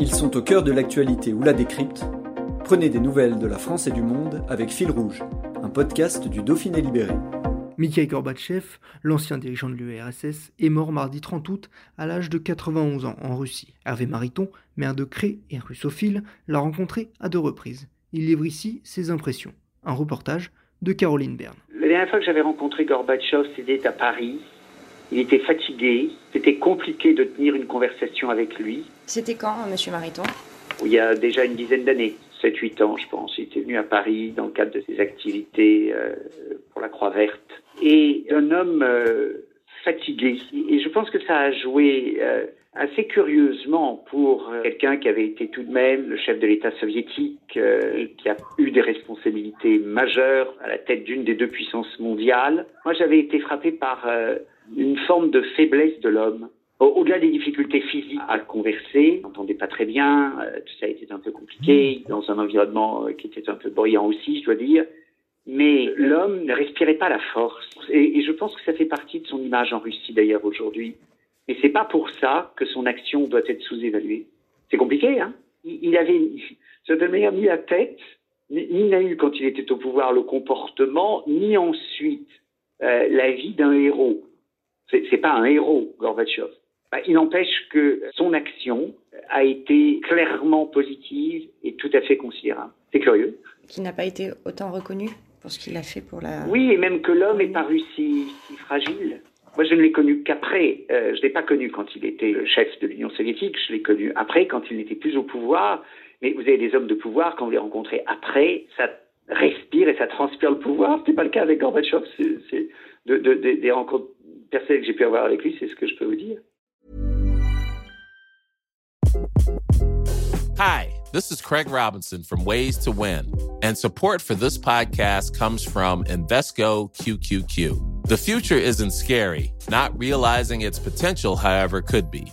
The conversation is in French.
Ils sont au cœur de l'actualité ou la décrypte. Prenez des nouvelles de la France et du monde avec Fil Rouge, un podcast du Dauphiné Libéré. Mikhail Gorbatchev, l'ancien dirigeant de l'URSS, est mort mardi 30 août à l'âge de 91 ans en Russie. Hervé Mariton, maire de Cré et russophile, l'a rencontré à deux reprises. Il livre ici ses impressions. Un reportage de Caroline Berne. La dernière fois que j'avais rencontré Gorbatchev, c'était à Paris. Il était fatigué, c'était compliqué de tenir une conversation avec lui. C'était quand, monsieur Mariton? Il y a déjà une dizaine d'années, 7-8 ans, je pense. Il était venu à Paris dans le cadre de ses activités euh, pour la Croix Verte. Et un homme euh, fatigué. Et je pense que ça a joué euh, assez curieusement pour quelqu'un qui avait été tout de même le chef de l'État soviétique qui a eu des responsabilités majeures à la tête d'une des deux puissances mondiales. Moi, j'avais été frappé par une forme de faiblesse de l'homme. Au-delà des difficultés physiques à converser, on n'entendait pas très bien, euh, tout ça était un peu compliqué, dans un environnement euh, qui était un peu bruyant aussi, je dois dire. Mais l'homme ne respirait pas la force. Et, et, je pense que ça fait partie de son image en Russie d'ailleurs aujourd'hui. Mais c'est pas pour ça que son action doit être sous-évaluée. C'est compliqué, hein il, il avait, manière, ni la tête, ni n'a eu quand il était au pouvoir le comportement, ni ensuite euh, la vie d'un héros. C'est pas un héros, Gorbatchev. Bah, il n'empêche que son action a été clairement positive et tout à fait considérable. C'est curieux. Qui n'a pas été autant reconnu pour ce qu'il a fait pour la. Oui, et même que l'homme est paru si, si fragile. Moi, je ne l'ai connu qu'après. Euh, je ne l'ai pas connu quand il était le chef de l'Union soviétique. Je l'ai connu après, quand il n'était plus au pouvoir. Mais vous avez des hommes de pouvoir, quand vous les rencontrez après, ça respire et ça transpire le pouvoir. Ce n'est pas le cas avec Gorbatchev. C'est de, de, de, des rencontres que j'ai pu avoir avec lui, c'est ce que je peux vous dire. Hi, this is Craig Robinson from Ways to Win, and support for this podcast comes from Invesco QQQ. The future isn't scary, not realizing its potential, however, could be.